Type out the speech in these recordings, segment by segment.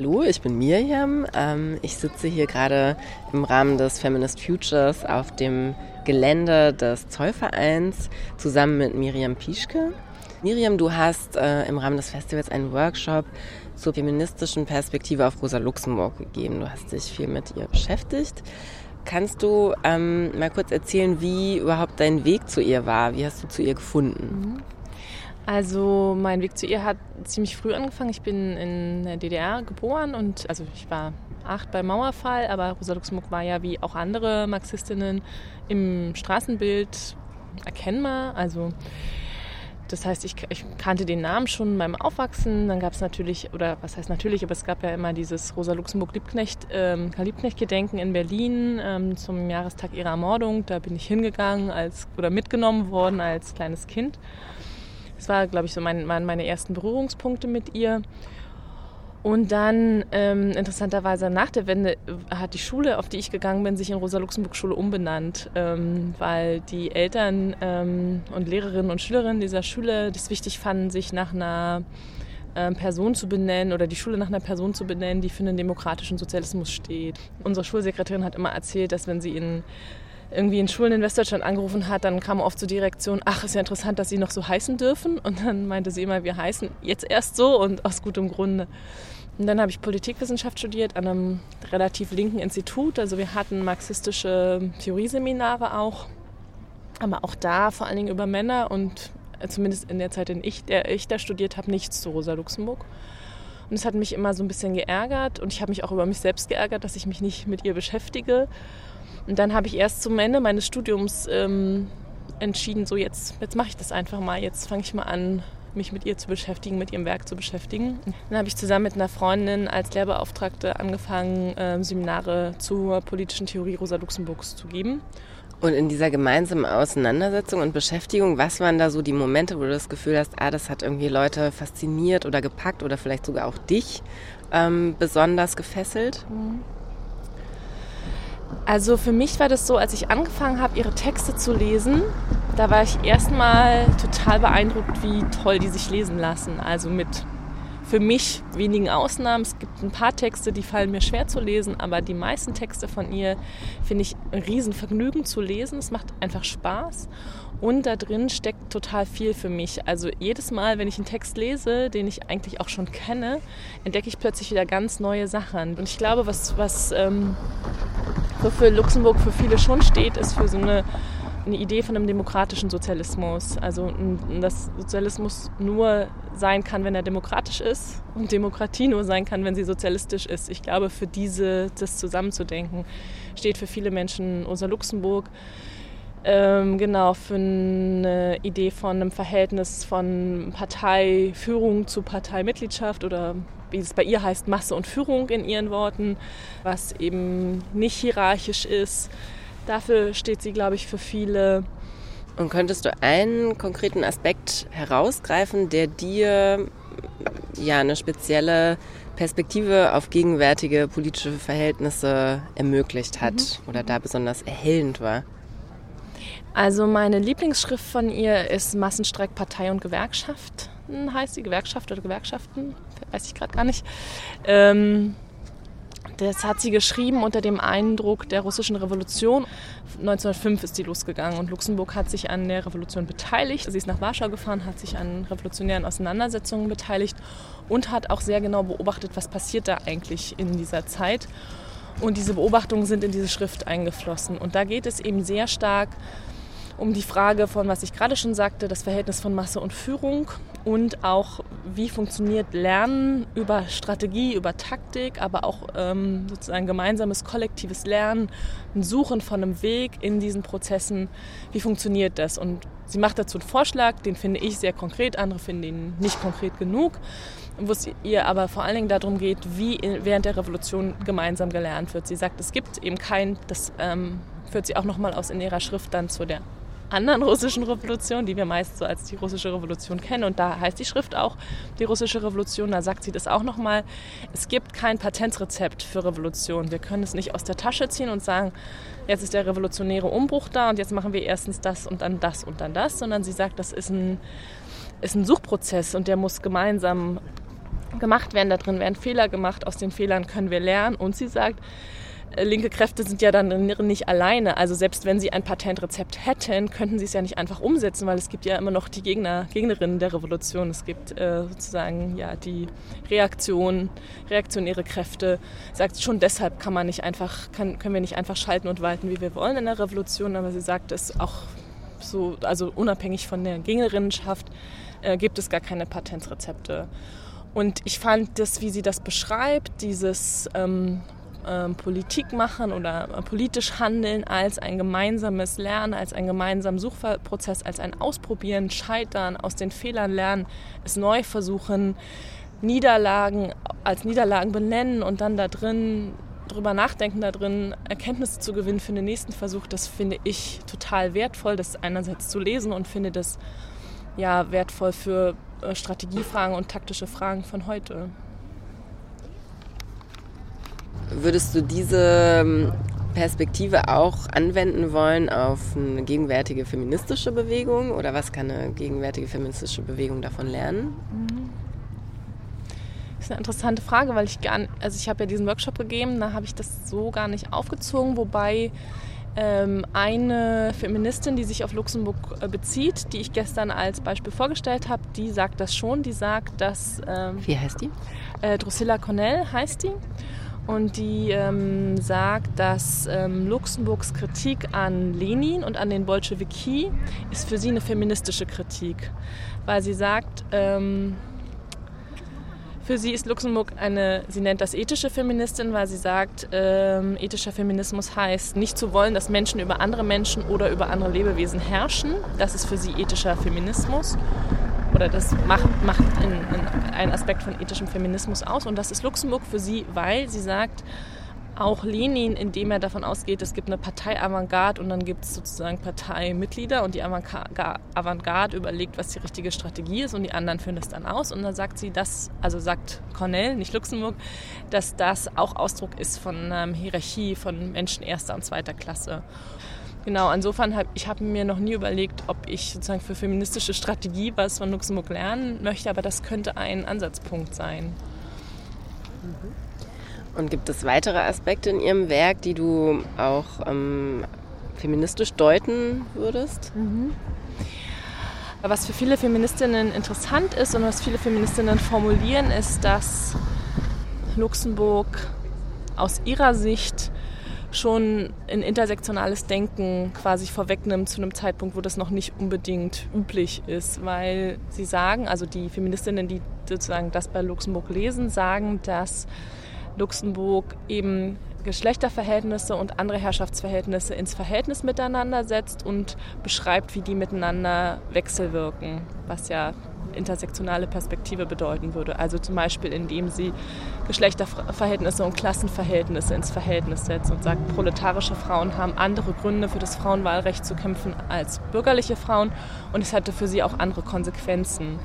Hallo, ich bin Miriam. Ähm, ich sitze hier gerade im Rahmen des Feminist Futures auf dem Gelände des Zollvereins zusammen mit Miriam Pischke. Miriam, du hast äh, im Rahmen des Festivals einen Workshop zur feministischen Perspektive auf Rosa Luxemburg gegeben. Du hast dich viel mit ihr beschäftigt. Kannst du ähm, mal kurz erzählen, wie überhaupt dein Weg zu ihr war? Wie hast du zu ihr gefunden? Mhm. Also mein Weg zu ihr hat ziemlich früh angefangen. Ich bin in der DDR geboren und also ich war acht beim Mauerfall, aber Rosa Luxemburg war ja wie auch andere Marxistinnen im Straßenbild erkennbar. Also das heißt, ich, ich, kannte den Namen schon beim Aufwachsen. Dann gab es natürlich, oder was heißt natürlich, aber es gab ja immer dieses Rosa Luxemburg Liebknecht, ähm, Liebknecht-Gedenken in Berlin ähm, zum Jahrestag ihrer Ermordung. Da bin ich hingegangen als oder mitgenommen worden als kleines Kind. Das war, glaube ich, so mein, meine ersten Berührungspunkte mit ihr. Und dann, ähm, interessanterweise nach der Wende, hat die Schule, auf die ich gegangen bin, sich in Rosa-Luxemburg-Schule umbenannt, ähm, weil die Eltern ähm, und Lehrerinnen und Schülerinnen dieser Schule das wichtig fanden, sich nach einer ähm, Person zu benennen oder die Schule nach einer Person zu benennen, die für den demokratischen Sozialismus steht. Unsere Schulsekretärin hat immer erzählt, dass wenn sie in irgendwie in Schulen in Westdeutschland angerufen hat, dann kam oft zur Direktion, ach, ist ja interessant, dass Sie noch so heißen dürfen. Und dann meinte sie immer, wir heißen jetzt erst so und aus gutem Grunde. Und dann habe ich Politikwissenschaft studiert an einem relativ linken Institut. Also wir hatten marxistische Theorieseminare auch, aber auch da vor allen Dingen über Männer und zumindest in der Zeit, in ich, der ich da studiert habe, nichts zu Rosa Luxemburg. Und es hat mich immer so ein bisschen geärgert und ich habe mich auch über mich selbst geärgert, dass ich mich nicht mit ihr beschäftige. Und dann habe ich erst zum Ende meines Studiums ähm, entschieden, so jetzt, jetzt mache ich das einfach mal, jetzt fange ich mal an, mich mit ihr zu beschäftigen, mit ihrem Werk zu beschäftigen. Dann habe ich zusammen mit einer Freundin als Lehrbeauftragte angefangen, äh, Seminare zur politischen Theorie Rosa Luxemburgs zu geben. Und in dieser gemeinsamen Auseinandersetzung und Beschäftigung, was waren da so die Momente, wo du das Gefühl hast, ah, das hat irgendwie Leute fasziniert oder gepackt oder vielleicht sogar auch dich ähm, besonders gefesselt? Mhm. Also für mich war das so, als ich angefangen habe, ihre Texte zu lesen, da war ich erstmal total beeindruckt, wie toll die sich lesen lassen. Also mit für mich wenigen Ausnahmen. Es gibt ein paar Texte, die fallen mir schwer zu lesen, aber die meisten Texte von ihr finde ich ein Riesenvergnügen zu lesen. Es macht einfach Spaß. Und da drin steckt total viel für mich. Also jedes Mal, wenn ich einen Text lese, den ich eigentlich auch schon kenne, entdecke ich plötzlich wieder ganz neue Sachen. Und ich glaube, was, was ähm, wofür Luxemburg für viele schon steht, ist für so eine, eine Idee von einem demokratischen Sozialismus. Also dass Sozialismus nur sein kann, wenn er demokratisch ist und Demokratie nur sein kann, wenn sie sozialistisch ist. Ich glaube, für diese, das zusammenzudenken, steht für viele Menschen Rosa Luxemburg. Ähm, genau, für eine Idee von einem Verhältnis von Parteiführung zu Parteimitgliedschaft oder wie es bei ihr heißt, Masse und Führung in ihren Worten, was eben nicht hierarchisch ist. Dafür steht sie, glaube ich, für viele. Und könntest du einen konkreten Aspekt herausgreifen, der dir ja eine spezielle Perspektive auf gegenwärtige politische Verhältnisse ermöglicht hat mhm. oder da besonders erhellend war? Also meine Lieblingsschrift von ihr ist Massenstreik Partei und Gewerkschaft heißt die Gewerkschaft oder Gewerkschaften, weiß ich gerade gar nicht. Ähm, das hat sie geschrieben unter dem Eindruck der russischen Revolution. 1905 ist sie losgegangen und Luxemburg hat sich an der Revolution beteiligt. Sie ist nach Warschau gefahren, hat sich an revolutionären Auseinandersetzungen beteiligt und hat auch sehr genau beobachtet, was passiert da eigentlich in dieser Zeit. Und diese Beobachtungen sind in diese Schrift eingeflossen. Und da geht es eben sehr stark die Frage von, was ich gerade schon sagte, das Verhältnis von Masse und Führung und auch, wie funktioniert Lernen über Strategie, über Taktik, aber auch ähm, sozusagen gemeinsames kollektives Lernen, ein Suchen von einem Weg in diesen Prozessen, wie funktioniert das? Und sie macht dazu einen Vorschlag, den finde ich sehr konkret, andere finden ihn nicht konkret genug wo es ihr aber vor allen Dingen darum geht, wie während der Revolution gemeinsam gelernt wird. Sie sagt, es gibt eben kein, das ähm, führt sie auch nochmal aus in ihrer Schrift dann zu der anderen russischen Revolution, die wir meist so als die russische Revolution kennen. Und da heißt die Schrift auch die russische Revolution. Da sagt sie das auch nochmal. Es gibt kein Patentrezept für Revolution. Wir können es nicht aus der Tasche ziehen und sagen, jetzt ist der revolutionäre Umbruch da und jetzt machen wir erstens das und dann das und dann das, sondern sie sagt, das ist ein, ist ein Suchprozess und der muss gemeinsam gemacht werden. Da drin werden Fehler gemacht, aus den Fehlern können wir lernen. Und sie sagt, linke Kräfte sind ja dann nicht alleine. Also selbst wenn sie ein Patentrezept hätten, könnten sie es ja nicht einfach umsetzen, weil es gibt ja immer noch die Gegner, Gegnerinnen der Revolution. Es gibt äh, sozusagen ja die Reaktion, reaktionäre Kräfte. Sie sagt schon deshalb kann man nicht einfach, kann, können wir nicht einfach schalten und walten, wie wir wollen in der Revolution. Aber sie sagt es auch so, also unabhängig von der Gegnerinnenschaft äh, gibt es gar keine Patentrezepte. Und ich fand das, wie sie das beschreibt, dieses ähm, ähm, Politik machen oder äh, politisch handeln als ein gemeinsames Lernen, als ein gemeinsamer Suchprozess, als ein Ausprobieren, Scheitern, aus den Fehlern lernen, es neu versuchen, Niederlagen als Niederlagen benennen und dann da drin drüber nachdenken, da drin Erkenntnisse zu gewinnen für den nächsten Versuch, das finde ich total wertvoll, das einerseits zu lesen und finde das ja wertvoll für äh, Strategiefragen und taktische Fragen von heute. Würdest du diese ähm, Perspektive auch anwenden wollen auf eine gegenwärtige feministische Bewegung oder was kann eine gegenwärtige feministische Bewegung davon lernen? Das ist eine interessante Frage, weil ich gar, also ich habe ja diesen Workshop gegeben, da habe ich das so gar nicht aufgezogen, wobei ähm, eine Feministin, die sich auf Luxemburg äh, bezieht, die ich gestern als Beispiel vorgestellt habe, die sagt das schon. Die sagt, dass. Ähm, Wie heißt die? Äh, Drusilla Cornell heißt die. Und die ähm, sagt, dass ähm, Luxemburgs Kritik an Lenin und an den Bolschewiki ist für sie eine feministische Kritik. Weil sie sagt, ähm, für sie ist Luxemburg eine, sie nennt das ethische Feministin, weil sie sagt, ähm, ethischer Feminismus heißt, nicht zu wollen, dass Menschen über andere Menschen oder über andere Lebewesen herrschen. Das ist für sie ethischer Feminismus. Oder das macht, macht in, in einen Aspekt von ethischem Feminismus aus. Und das ist Luxemburg für sie, weil sie sagt, auch Lenin, indem er davon ausgeht, es gibt eine Partei Avantgarde und dann gibt es sozusagen Parteimitglieder und die Avantgarde überlegt, was die richtige Strategie ist und die anderen führen das dann aus. Und dann sagt sie das, also sagt Cornell, nicht Luxemburg, dass das auch Ausdruck ist von ähm, Hierarchie von Menschen erster und zweiter Klasse. Genau, insofern habe ich hab mir noch nie überlegt, ob ich sozusagen für feministische Strategie was von Luxemburg lernen möchte, aber das könnte ein Ansatzpunkt sein. Mhm. Und gibt es weitere Aspekte in Ihrem Werk, die du auch ähm, feministisch deuten würdest? Mhm. Was für viele Feministinnen interessant ist und was viele Feministinnen formulieren, ist, dass Luxemburg aus ihrer Sicht schon ein intersektionales Denken quasi vorwegnimmt zu einem Zeitpunkt, wo das noch nicht unbedingt üblich ist, weil sie sagen, also die Feministinnen, die sozusagen das bei Luxemburg lesen, sagen, dass Luxemburg eben Geschlechterverhältnisse und andere Herrschaftsverhältnisse ins Verhältnis miteinander setzt und beschreibt, wie die miteinander wechselwirken, was ja intersektionale Perspektive bedeuten würde. Also zum Beispiel, indem sie Geschlechterverhältnisse und Klassenverhältnisse ins Verhältnis setzt und sagt, proletarische Frauen haben andere Gründe für das Frauenwahlrecht zu kämpfen als bürgerliche Frauen und es hatte für sie auch andere Konsequenzen.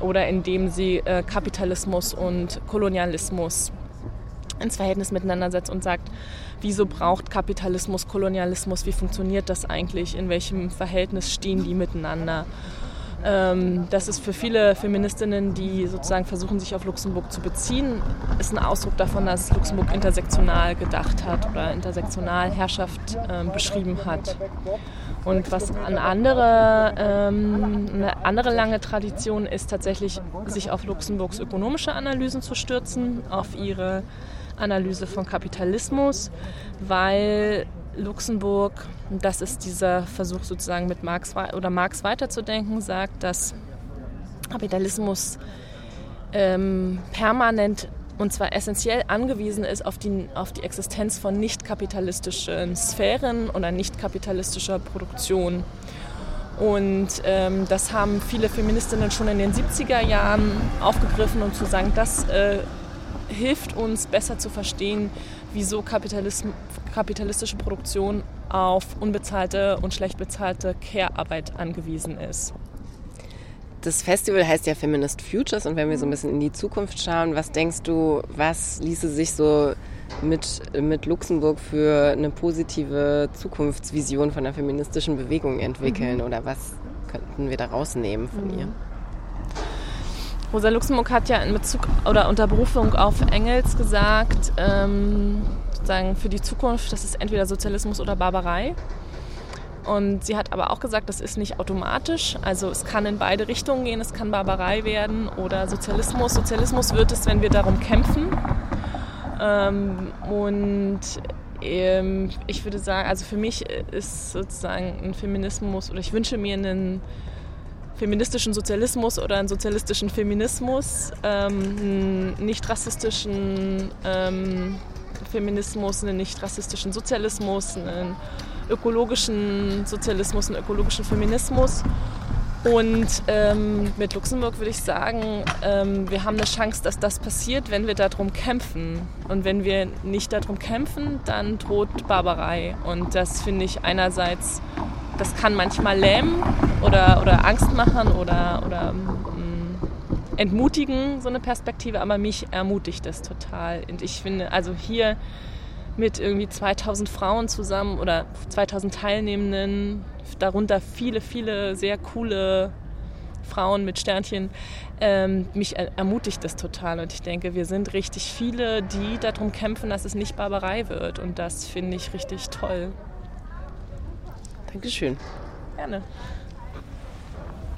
Oder indem sie äh, Kapitalismus und Kolonialismus ins Verhältnis miteinander setzt und sagt, wieso braucht Kapitalismus Kolonialismus, wie funktioniert das eigentlich, in welchem Verhältnis stehen die miteinander. Ähm, das ist für viele Feministinnen, die sozusagen versuchen, sich auf Luxemburg zu beziehen, ist ein Ausdruck davon, dass Luxemburg intersektional gedacht hat oder intersektional Herrschaft ähm, beschrieben hat. Und was eine andere, ähm, eine andere lange Tradition ist, tatsächlich sich auf Luxemburgs ökonomische Analysen zu stürzen, auf ihre Analyse von Kapitalismus, weil Luxemburg, das ist dieser Versuch sozusagen mit Marx oder Marx weiterzudenken, sagt, dass Kapitalismus ähm, permanent und zwar essentiell angewiesen ist auf die, auf die Existenz von nicht kapitalistischen Sphären oder nicht kapitalistischer Produktion. Und ähm, das haben viele Feministinnen schon in den 70er Jahren aufgegriffen und zu sagen, das äh, hilft uns besser zu verstehen, wieso kapitalistische Produktion auf unbezahlte und schlecht bezahlte Care-Arbeit angewiesen ist. Das Festival heißt ja Feminist Futures und wenn wir so ein bisschen in die Zukunft schauen, was denkst du, was ließe sich so mit, mit Luxemburg für eine positive Zukunftsvision von der feministischen Bewegung entwickeln mhm. oder was könnten wir da rausnehmen von mhm. ihr? Rosa Luxemburg hat ja in Bezug oder unter Berufung auf Engels gesagt, ähm, sozusagen für die Zukunft, das ist entweder Sozialismus oder Barbarei. Und sie hat aber auch gesagt, das ist nicht automatisch. Also es kann in beide Richtungen gehen. Es kann Barbarei werden oder Sozialismus. Sozialismus wird es, wenn wir darum kämpfen. Ähm, und ähm, ich würde sagen, also für mich ist sozusagen ein Feminismus oder ich wünsche mir einen feministischen Sozialismus oder einen sozialistischen Feminismus, ähm, einen nicht rassistischen ähm, Feminismus, einen nicht rassistischen Sozialismus, einen ökologischen Sozialismus, einen ökologischen Feminismus. Und ähm, mit Luxemburg würde ich sagen, ähm, wir haben eine Chance, dass das passiert, wenn wir darum kämpfen. Und wenn wir nicht darum kämpfen, dann droht Barbarei. Und das finde ich einerseits, das kann manchmal lähmen oder, oder Angst machen oder, oder ähm, entmutigen, so eine Perspektive, aber mich ermutigt das total. Und ich finde, also hier mit irgendwie 2000 Frauen zusammen oder 2000 Teilnehmenden, darunter viele, viele sehr coole Frauen mit Sternchen, ähm, mich ermutigt das total. Und ich denke, wir sind richtig viele, die darum kämpfen, dass es nicht Barbarei wird. Und das finde ich richtig toll. Dankeschön. Gerne.